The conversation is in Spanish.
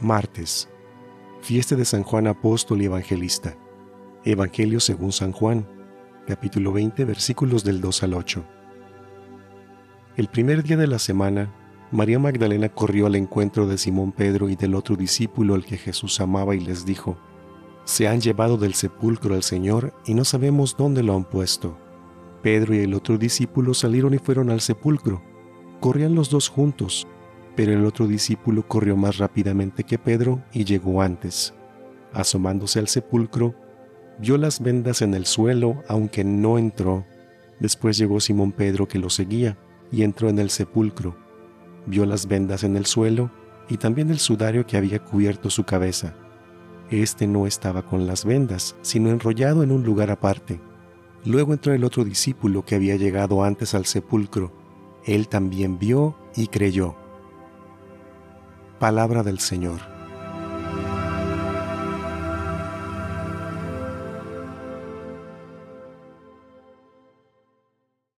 Martes. Fiesta de San Juan Apóstol y Evangelista. Evangelio según San Juan, capítulo 20, versículos del 2 al 8. El primer día de la semana, María Magdalena corrió al encuentro de Simón Pedro y del otro discípulo al que Jesús amaba y les dijo, Se han llevado del sepulcro al Señor y no sabemos dónde lo han puesto. Pedro y el otro discípulo salieron y fueron al sepulcro. Corrían los dos juntos, pero el otro discípulo corrió más rápidamente que Pedro y llegó antes. Asomándose al sepulcro, vio las vendas en el suelo, aunque no entró. Después llegó Simón Pedro que lo seguía y entró en el sepulcro vio las vendas en el suelo y también el sudario que había cubierto su cabeza. Este no estaba con las vendas, sino enrollado en un lugar aparte. Luego entró el otro discípulo que había llegado antes al sepulcro. Él también vio y creyó. Palabra del Señor.